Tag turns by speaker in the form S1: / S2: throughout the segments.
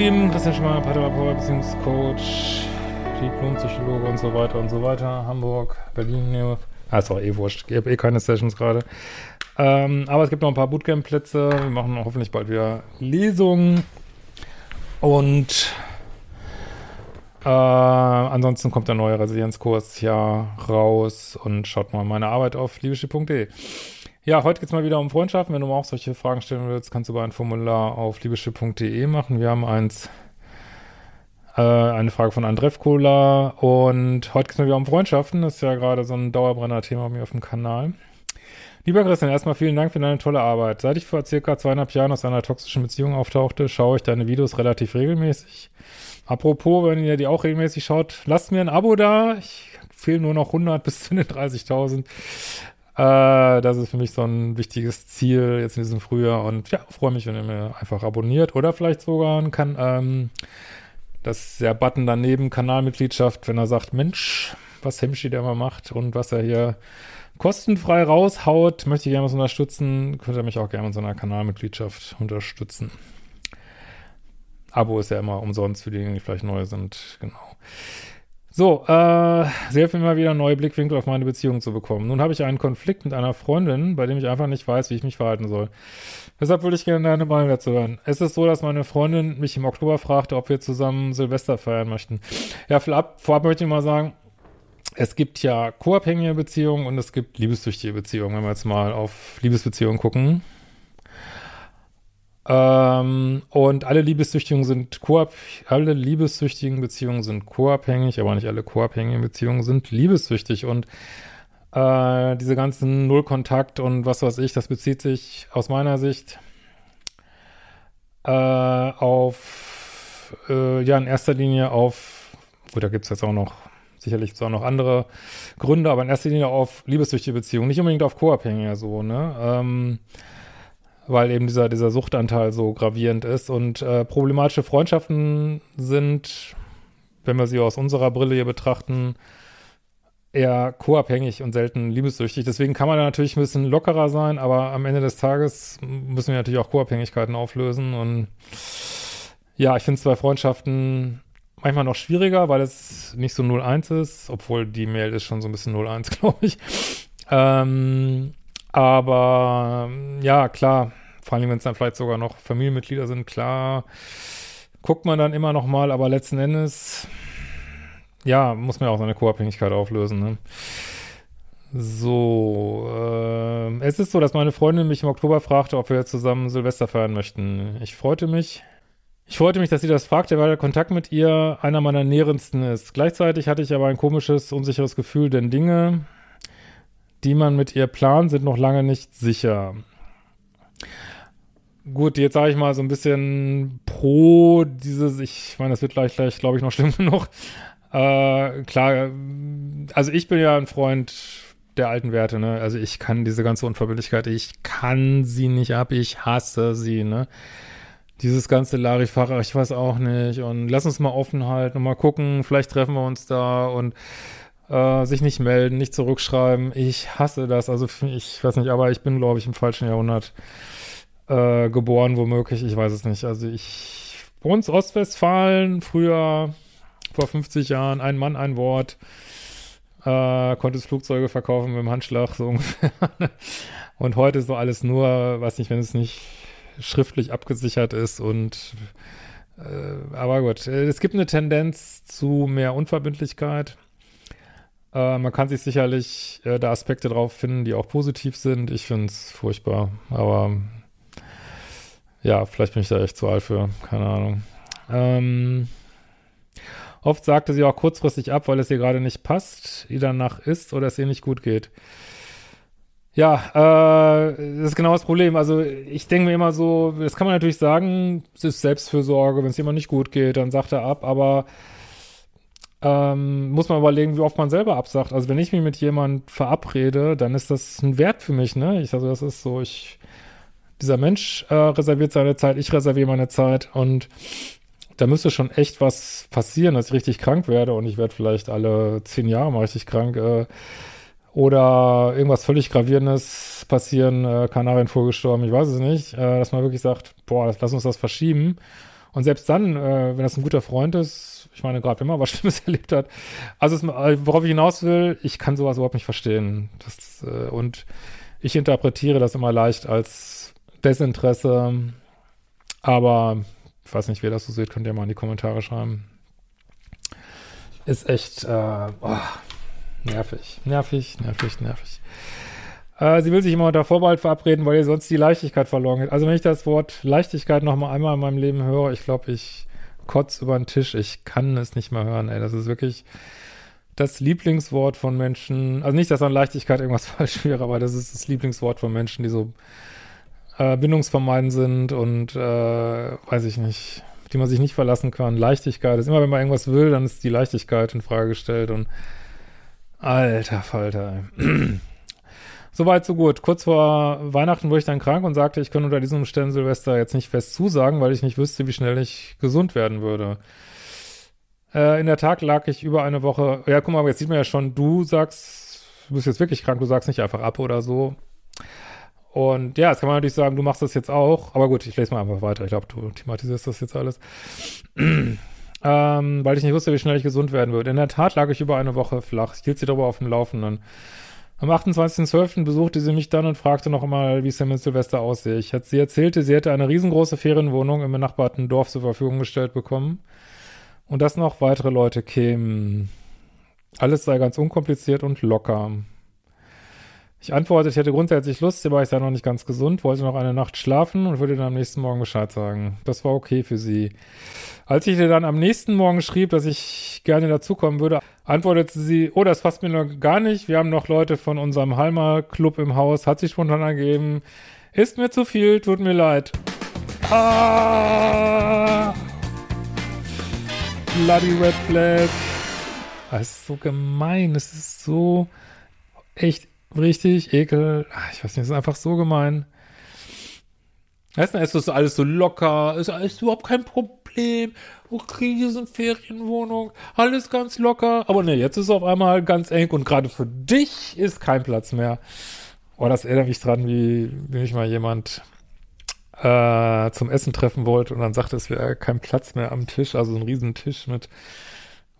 S1: ihr Lieben, Christian Schmeier, Paartherapeut, Beziehungscoach, Diplompsychologe und so weiter und so weiter. Hamburg, Berlin, New Ah, ist auch eh wurscht. Ich habe eh keine Sessions gerade. Ähm, aber es gibt noch ein paar Bootcamp-Plätze. Wir machen hoffentlich bald wieder Lesungen. Und äh, ansonsten kommt der neue Resilienzkurs ja raus und schaut mal meine Arbeit auf liebeschiff.de. Ja, heute geht's mal wieder um Freundschaften. Wenn du auch solche Fragen stellen willst, kannst du bei ein Formular auf liebeschiff.de machen. Wir haben eins, äh, eine Frage von Andrev Kola und heute geht's mal wieder um Freundschaften. Das ist ja gerade so ein Dauerbrenner-Thema bei mir auf dem Kanal. Lieber Christian, erstmal vielen Dank für deine tolle Arbeit. Seit ich vor circa zweieinhalb Jahren aus einer toxischen Beziehung auftauchte, schaue ich deine Videos relativ regelmäßig. Apropos, wenn ihr die auch regelmäßig schaut, lasst mir ein Abo da. Ich fehlen nur noch 100 bis zu den 30.000. Äh, das ist für mich so ein wichtiges Ziel jetzt in diesem Frühjahr und ja, freue mich, wenn ihr mir einfach abonniert oder vielleicht sogar kann, ähm, das der Button daneben, Kanalmitgliedschaft, wenn er sagt, Mensch, was Hemschi der mal macht und was er hier kostenfrei raushaut, möchte ich gerne was unterstützen, könnt ihr mich auch gerne mit so einer Kanalmitgliedschaft unterstützen. Abo ist ja immer umsonst für diejenigen, die vielleicht neu sind, genau. So, äh, sehr hilft mir mal wieder neue Blickwinkel auf meine Beziehung zu bekommen. Nun habe ich einen Konflikt mit einer Freundin, bei dem ich einfach nicht weiß, wie ich mich verhalten soll. Deshalb würde ich gerne deine Meinung dazu hören. Es ist so, dass meine Freundin mich im Oktober fragte, ob wir zusammen Silvester feiern möchten. Ja, vorab, vorab möchte ich mal sagen, es gibt ja co-abhängige Beziehungen und es gibt liebessüchtige Beziehungen, wenn wir jetzt mal auf Liebesbeziehungen gucken. Ähm, und alle Liebessüchtigen sind koab alle liebessüchtigen Beziehungen sind co-abhängig, aber nicht alle co-abhängigen Beziehungen sind liebessüchtig und äh, diese ganzen Nullkontakt und was weiß ich, das bezieht sich aus meiner Sicht äh, auf äh, ja in erster Linie auf, gut, da gibt's jetzt auch noch sicherlich auch noch andere Gründe, aber in erster Linie auf liebessüchtige Beziehungen, nicht unbedingt auf co-abhängige so, ne? Ähm, weil eben dieser, dieser Suchtanteil so gravierend ist. Und äh, problematische Freundschaften sind, wenn wir sie aus unserer Brille hier betrachten, eher co-abhängig und selten liebessüchtig. Deswegen kann man da natürlich ein bisschen lockerer sein, aber am Ende des Tages müssen wir natürlich auch Co-Abhängigkeiten auflösen. Und ja, ich finde zwei Freundschaften manchmal noch schwieriger, weil es nicht so 0-1 ist, obwohl die Mail ist schon so ein bisschen 0-1, glaube ich. Ähm, aber ja, klar, vor allem wenn es dann vielleicht sogar noch Familienmitglieder sind, klar, guckt man dann immer noch mal, aber letzten Endes, ja, muss man auch seine Co-Abhängigkeit auflösen. Ne? So, äh, es ist so, dass meine Freundin mich im Oktober fragte, ob wir zusammen Silvester feiern möchten. Ich freute mich. Ich freute mich, dass sie das fragte, weil der Kontakt mit ihr einer meiner nährendsten ist. Gleichzeitig hatte ich aber ein komisches, unsicheres Gefühl, denn Dinge, die man mit ihr plant, sind noch lange nicht sicher. Gut, jetzt sage ich mal so ein bisschen pro dieses, ich meine, das wird gleich, gleich glaube ich, noch schlimm genug. Äh, klar, also ich bin ja ein Freund der alten Werte, ne? Also ich kann diese ganze Unverbindlichkeit, ich kann sie nicht ab, ich hasse sie, ne? Dieses ganze Larifach, ich weiß auch nicht und lass uns mal offen halten und mal gucken, vielleicht treffen wir uns da und äh, sich nicht melden, nicht zurückschreiben. Ich hasse das. Also ich weiß nicht, aber ich bin, glaube ich, im falschen Jahrhundert äh, geboren, womöglich. Ich weiß es nicht. Also ich, bei uns Ostwestfalen, früher, vor 50 Jahren, ein Mann, ein Wort, äh, konntest Flugzeuge verkaufen mit dem Handschlag, so ungefähr. und heute so alles nur, weiß nicht, wenn es nicht schriftlich abgesichert ist und äh, aber gut, es gibt eine Tendenz zu mehr Unverbindlichkeit. Äh, man kann sich sicherlich äh, da Aspekte drauf finden, die auch positiv sind. Ich finde es furchtbar, aber Ja, vielleicht bin ich da echt zu alt für, keine Ahnung. Ähm, oft sagte sie auch kurzfristig ab, weil es ihr gerade nicht passt, ihr danach ist oder es ihr nicht gut geht. Ja, äh, das ist genau das Problem. Also ich denke mir immer so, das kann man natürlich sagen, es ist Selbstfürsorge, wenn es jemand nicht gut geht, dann sagt er ab, aber ähm, muss man überlegen, wie oft man selber absagt. Also wenn ich mich mit jemand verabrede, dann ist das ein Wert für mich, ne? Ich, also das ist so, ich, dieser Mensch äh, reserviert seine Zeit, ich reserviere meine Zeit und da müsste schon echt was passieren, dass ich richtig krank werde und ich werde vielleicht alle zehn Jahre mal richtig krank, äh, oder irgendwas völlig Gravierendes passieren, äh, Kanarienvogel gestorben, ich weiß es nicht, äh, dass man wirklich sagt, boah, lass uns das verschieben. Und selbst dann, äh, wenn das ein guter Freund ist, ich meine, gerade wenn man was Schlimmes erlebt hat, also es, äh, worauf ich hinaus will, ich kann sowas überhaupt nicht verstehen. Das, äh, und ich interpretiere das immer leicht als Desinteresse, aber ich weiß nicht, wer das so sieht, könnt ihr mal in die Kommentare schreiben. Ist echt, äh, oh, Nervig, nervig, nervig, nervig. Äh, sie will sich immer unter Vorbehalt verabreden, weil ihr sonst die Leichtigkeit verloren geht. Also wenn ich das Wort Leichtigkeit noch mal einmal in meinem Leben höre, ich glaube, ich kotz über den Tisch. Ich kann es nicht mehr hören, ey. Das ist wirklich das Lieblingswort von Menschen. Also nicht, dass an Leichtigkeit irgendwas falsch wäre, aber das ist das Lieblingswort von Menschen, die so äh, bindungsvermeidend sind und äh, weiß ich nicht, die man sich nicht verlassen kann. Leichtigkeit ist immer, wenn man irgendwas will, dann ist die Leichtigkeit in Frage gestellt und Alter Falter. Soweit, so gut. Kurz vor Weihnachten wurde ich dann krank und sagte, ich könnte unter diesen Umständen Silvester jetzt nicht fest zusagen, weil ich nicht wüsste, wie schnell ich gesund werden würde. Äh, in der Tat lag ich über eine Woche, ja, guck mal, jetzt sieht man ja schon, du sagst, du bist jetzt wirklich krank, du sagst nicht einfach ab oder so. Und ja, jetzt kann man natürlich sagen, du machst das jetzt auch, aber gut, ich lese mal einfach weiter. Ich glaube, du thematisierst das jetzt alles ähm, weil ich nicht wusste, wie schnell ich gesund werden würde. In der Tat lag ich über eine Woche flach. Ich hielt sie darüber auf dem Laufenden. Am 28.12. besuchte sie mich dann und fragte noch einmal, wie es denn mit Silvester aussehe. Ich hatte, sie erzählte, sie hätte eine riesengroße Ferienwohnung im benachbarten Dorf zur Verfügung gestellt bekommen und dass noch weitere Leute kämen. Alles sei ganz unkompliziert und locker. Ich antwortete, ich hätte grundsätzlich Lust, aber ich sei noch nicht ganz gesund, wollte noch eine Nacht schlafen und würde dann am nächsten Morgen Bescheid sagen. Das war okay für sie. Als ich ihr dann am nächsten Morgen schrieb, dass ich gerne dazukommen würde, antwortete sie, oh, das passt mir noch gar nicht. Wir haben noch Leute von unserem Halmer Club im Haus, hat sie spontan angegeben. Ist mir zu viel, tut mir leid. Ah! Bloody Red Flag. Das ist so gemein. Es ist so echt richtig ekel. Ah, ich weiß nicht, es ist einfach so gemein. Weißt ist das alles so locker, ist alles überhaupt kein Problem. Sind Ferienwohnung, alles ganz locker. Aber ne, jetzt ist es auf einmal ganz eng und gerade für dich ist kein Platz mehr. Oh, das erinnert mich dran, wie, wie mich mal jemand äh, zum Essen treffen wollte und dann sagte, es wäre kein Platz mehr am Tisch, also ein Riesentisch mit,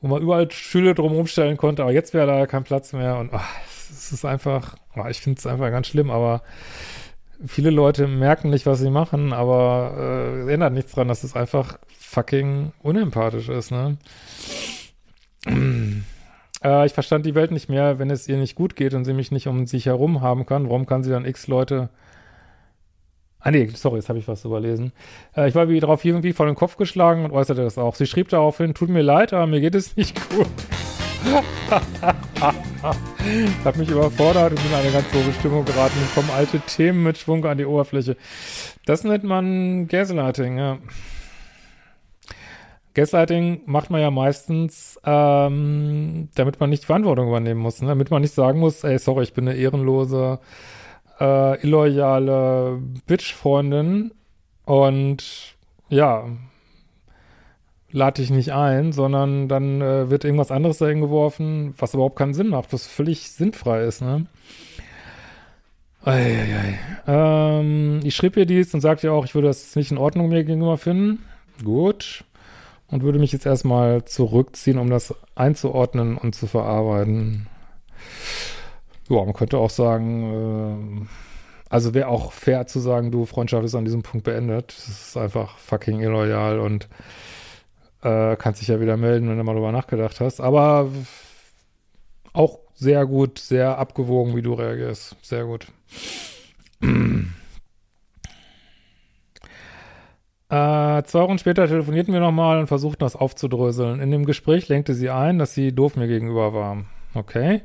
S1: wo man überall Stühle drum stellen konnte, aber jetzt wäre da kein Platz mehr und ach, es ist einfach, oh, ich finde es einfach ganz schlimm, aber viele Leute merken nicht, was sie machen, aber äh, ändert nichts dran, dass es einfach fucking unempathisch ist, ne? äh, ich verstand die Welt nicht mehr, wenn es ihr nicht gut geht und sie mich nicht um sich herum haben kann. Warum kann sie dann x Leute Ah nee, sorry, jetzt habe ich was überlesen. Äh, ich war wie darauf irgendwie vor den Kopf geschlagen und äußerte das auch. Sie schrieb daraufhin, tut mir leid, aber mir geht es nicht gut. hat mich überfordert und bin in eine ganz hohe Stimmung geraten und kommen alte Themen mit Schwung an die Oberfläche. Das nennt man Gaslighting, ja. Gaslighting macht man ja meistens, ähm, damit man nicht Verantwortung übernehmen muss, ne? damit man nicht sagen muss, ey, sorry, ich bin eine ehrenlose, äh, illoyale Bitch-Freundin und ja, lade ich nicht ein, sondern dann äh, wird irgendwas anderes dahin geworfen, was überhaupt keinen Sinn macht, was völlig sinnfrei ist, ne? Eieiei. Ähm, ich schrieb ihr dies und sagte ihr auch, ich würde das nicht in Ordnung mir gegenüber finden. Gut. Und würde mich jetzt erstmal zurückziehen, um das einzuordnen und zu verarbeiten. Ja, man könnte auch sagen, äh, also wäre auch fair zu sagen, du, Freundschaft ist an diesem Punkt beendet. Das ist einfach fucking illoyal und äh, kannst dich ja wieder melden, wenn du mal drüber nachgedacht hast. Aber auch sehr gut, sehr abgewogen, wie du reagierst. Sehr gut. Äh, zwei Wochen später telefonierten wir nochmal und versuchten das aufzudröseln. In dem Gespräch lenkte sie ein, dass sie doof mir gegenüber war. Okay.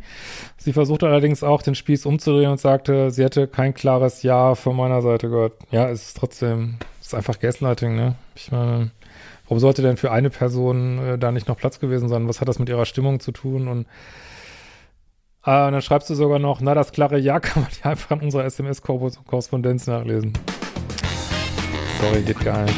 S1: Sie versuchte allerdings auch den Spieß umzudrehen und sagte, sie hätte kein klares Ja von meiner Seite gehört. Ja, es ist trotzdem, es ist einfach Gaslighting, ne? Ich meine, warum sollte denn für eine Person äh, da nicht noch Platz gewesen sein? Was hat das mit ihrer Stimmung zu tun? Und, äh, und dann schreibst du sogar noch, na, das klare Ja kann man ja einfach in unserer SMS-Korrespondenz nachlesen. Sorry, geht gar nicht.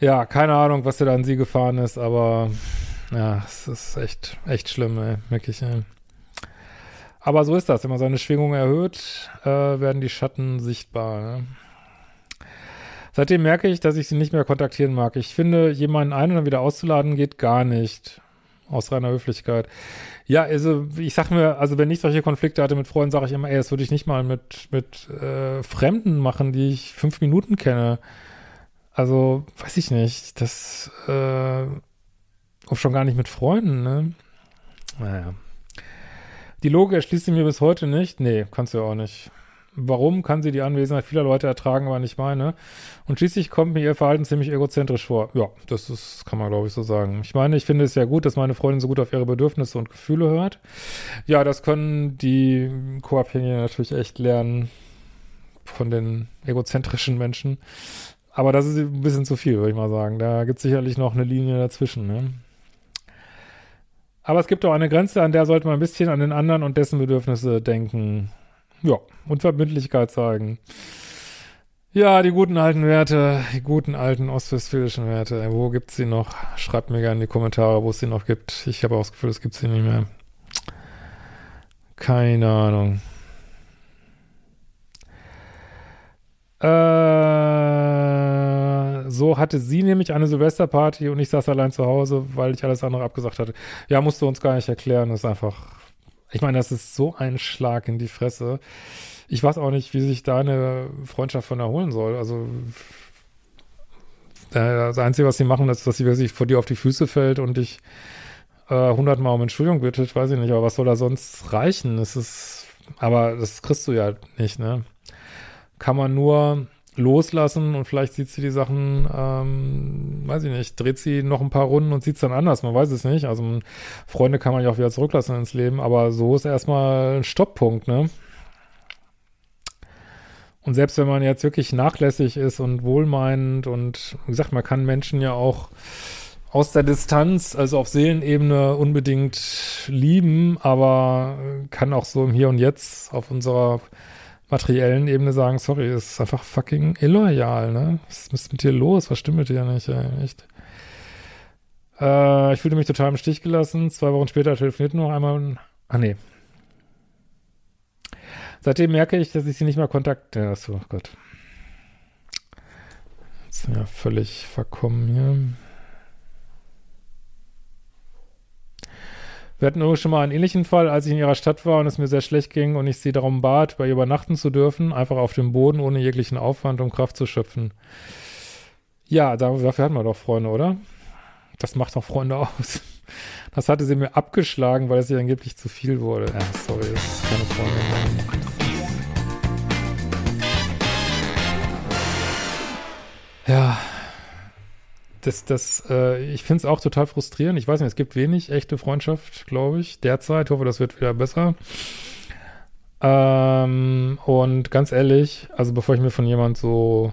S1: Ja, keine Ahnung, was da an sie gefahren ist, aber ja, es ist echt, echt schlimm, ey, wirklich, ey. Aber so ist das. Wenn man seine Schwingung erhöht, äh, werden die Schatten sichtbar. Ne? Seitdem merke ich, dass ich sie nicht mehr kontaktieren mag. Ich finde, jemanden ein und dann wieder auszuladen, geht gar nicht. Aus reiner Höflichkeit. Ja, also ich sag mir, also wenn ich solche Konflikte hatte mit Freunden, sage ich immer, ey, das würde ich nicht mal mit, mit äh, Fremden machen, die ich fünf Minuten kenne. Also, weiß ich nicht. Das, äh, auch schon gar nicht mit Freunden, ne? Naja. Die Logik erschließt sie mir bis heute nicht. Nee, kannst du ja auch nicht. Warum kann sie die Anwesenheit vieler Leute ertragen, aber nicht meine? Und schließlich kommt mir ihr Verhalten ziemlich egozentrisch vor. Ja, das ist, kann man glaube ich so sagen. Ich meine, ich finde es ja gut, dass meine Freundin so gut auf ihre Bedürfnisse und Gefühle hört. Ja, das können die Co-Abhängigen natürlich echt lernen von den egozentrischen Menschen. Aber das ist ein bisschen zu viel, würde ich mal sagen. Da gibt es sicherlich noch eine Linie dazwischen. Ne? Aber es gibt auch eine Grenze, an der sollte man ein bisschen an den anderen und dessen Bedürfnisse denken. Ja, und Verbindlichkeit zeigen. Ja, die guten alten Werte, die guten alten ostwestfälischen Werte. Wo gibt's sie noch? Schreibt mir gerne in die Kommentare, wo es sie noch gibt. Ich habe auch das Gefühl, es gibt sie nicht mehr. Keine Ahnung. Äh, so hatte sie nämlich eine Silvesterparty und ich saß allein zu Hause, weil ich alles andere abgesagt hatte. Ja, musst du uns gar nicht erklären. Das ist einfach, ich meine, das ist so ein Schlag in die Fresse. Ich weiß auch nicht, wie sich da eine Freundschaft von erholen soll. Also, das Einzige, was sie machen, ist, dass sie wirklich vor dir auf die Füße fällt und dich äh, hundertmal um Entschuldigung bittet, weiß ich nicht, aber was soll da sonst reichen? Das ist, aber das kriegst du ja nicht, ne? kann man nur loslassen und vielleicht sieht sie die Sachen, ähm, weiß ich nicht, dreht sie noch ein paar Runden und sieht es dann anders, man weiß es nicht. Also Freunde kann man ja auch wieder zurücklassen ins Leben, aber so ist erstmal ein Stopppunkt, ne? Und selbst wenn man jetzt wirklich nachlässig ist und wohlmeinend und wie gesagt, man kann Menschen ja auch aus der Distanz, also auf Seelenebene unbedingt lieben, aber kann auch so im Hier und Jetzt auf unserer materiellen Ebene sagen, sorry, ist einfach fucking illoyal, ne? Was ist mit dir los? Was stimmt mit dir nicht, ey? Echt? Äh, ich fühlte mich total im Stich gelassen. Zwei Wochen später telefonierten noch einmal. Ah, nee. Seitdem merke ich, dass ich sie nicht mehr kontakt... Ja, so, oh Gott. Jetzt sind wir völlig verkommen hier. Wir hatten übrigens schon mal einen ähnlichen Fall, als ich in ihrer Stadt war und es mir sehr schlecht ging und ich sie darum bat, bei ihr übernachten zu dürfen, einfach auf dem Boden ohne jeglichen Aufwand, um Kraft zu schöpfen. Ja, dafür hatten wir doch Freunde, oder? Das macht doch Freunde aus. Das hatte sie mir abgeschlagen, weil es ihr angeblich zu viel wurde. Ja, sorry, das ist keine Freundin. Ja, das, das, äh, ich finde es auch total frustrierend. Ich weiß nicht, es gibt wenig echte Freundschaft, glaube ich, derzeit. Ich hoffe, das wird wieder besser. Ähm, und ganz ehrlich, also bevor ich mir von jemand so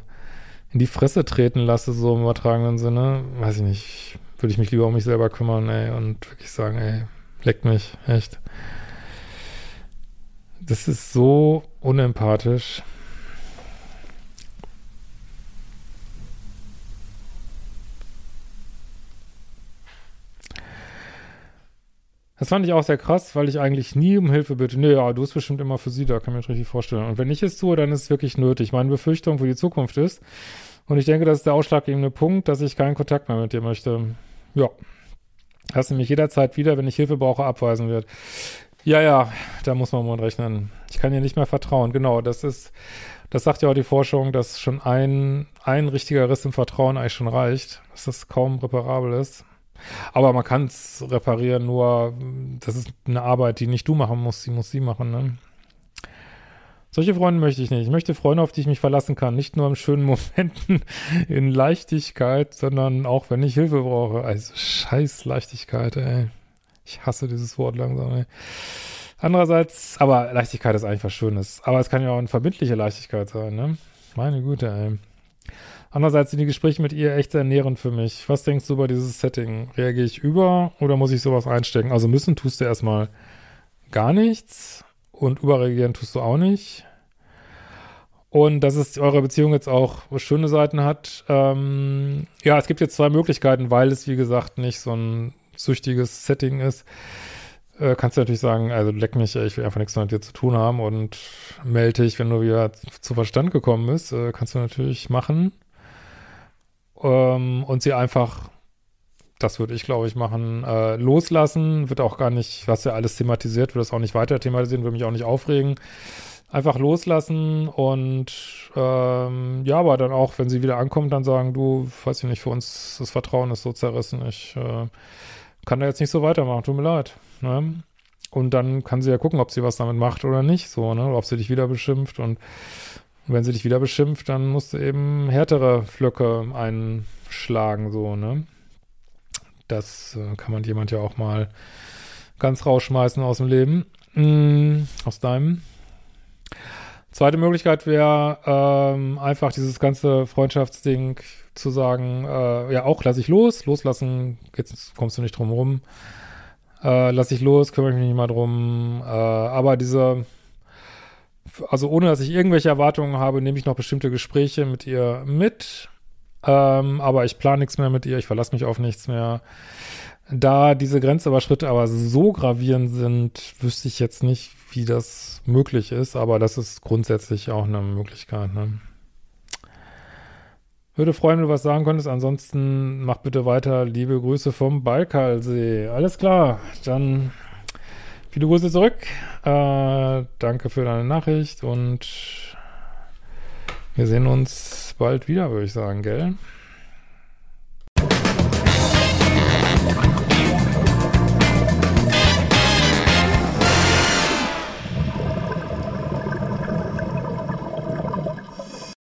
S1: in die Fresse treten lasse, so im übertragenen Sinne, weiß ich nicht, würde ich mich lieber um mich selber kümmern, ey, und wirklich sagen, ey, leckt mich, echt. Das ist so unempathisch. Das fand ich auch sehr krass, weil ich eigentlich nie um Hilfe bitte. Nee, ja, du bist bestimmt immer für sie da, kann mir das richtig vorstellen. Und wenn ich es tue, dann ist es wirklich nötig. Meine Befürchtung für die Zukunft ist, und ich denke, das ist der ausschlaggebende Punkt, dass ich keinen Kontakt mehr mit dir möchte. Ja. Dass du mich jederzeit wieder, wenn ich Hilfe brauche, abweisen wird. Ja, ja, da muss man mal rechnen. Ich kann dir nicht mehr vertrauen. Genau, das ist, das sagt ja auch die Forschung, dass schon ein, ein richtiger Riss im Vertrauen eigentlich schon reicht, dass das kaum reparabel ist. Aber man kann es reparieren, nur das ist eine Arbeit, die nicht du machen musst, die muss sie machen, ne? Solche Freunde möchte ich nicht. Ich möchte Freunde, auf die ich mich verlassen kann. Nicht nur in schönen Momenten in Leichtigkeit, sondern auch, wenn ich Hilfe brauche. Also scheiß Leichtigkeit, ey. Ich hasse dieses Wort langsam, ey. Andererseits, aber Leichtigkeit ist eigentlich was Schönes. Aber es kann ja auch eine verbindliche Leichtigkeit sein, ne? Meine Güte, ey. Andererseits sind die Gespräche mit ihr echt sehr nährend für mich. Was denkst du über dieses Setting? Reagiere ich über oder muss ich sowas einstecken? Also müssen tust du erstmal gar nichts und überreagieren tust du auch nicht. Und dass es eure Beziehung jetzt auch schöne Seiten hat. Ähm, ja, es gibt jetzt zwei Möglichkeiten, weil es, wie gesagt, nicht so ein süchtiges Setting ist. Äh, kannst du natürlich sagen, also leck mich, ich will einfach nichts mehr mit dir zu tun haben und melde dich, wenn du wieder zu Verstand gekommen bist. Äh, kannst du natürlich machen. Ähm, und sie einfach das würde ich, glaube ich, machen. Äh, loslassen wird auch gar nicht, was ja alles thematisiert, wird das auch nicht weiter thematisieren, würde mich auch nicht aufregen. Einfach loslassen und ähm, ja, aber dann auch, wenn sie wieder ankommt, dann sagen, du, weiß ich nicht, für uns das Vertrauen ist so zerrissen, ich äh, kann da jetzt nicht so weitermachen, tut mir leid. Ne? Und dann kann sie ja gucken, ob sie was damit macht oder nicht, so, ne? Oder ob sie dich wieder beschimpft und wenn sie dich wieder beschimpft, dann musst du eben härtere Flöcke einschlagen, so, ne? Das äh, kann man jemand ja auch mal ganz rausschmeißen aus dem Leben. Mm, aus deinem. Zweite Möglichkeit wäre ähm, einfach dieses ganze Freundschaftsding zu sagen, äh, ja auch lass ich los, loslassen, jetzt kommst du nicht drum rum. Äh, lass ich los, kümmere ich mich nicht mal drum. Äh, aber diese, also ohne dass ich irgendwelche Erwartungen habe, nehme ich noch bestimmte Gespräche mit ihr mit. Ähm, aber ich plane nichts mehr mit ihr, ich verlasse mich auf nichts mehr. Da diese Grenzüberschritte aber so gravierend sind, wüsste ich jetzt nicht, wie das möglich ist, aber das ist grundsätzlich auch eine Möglichkeit. Ne? Würde freuen, wenn du was sagen könntest. Ansonsten mach bitte weiter. Liebe Grüße vom Baikalsee. Alles klar. Dann viele Grüße zurück. Äh, danke für deine Nachricht und wir sehen uns bald wieder, würde ich sagen, gell?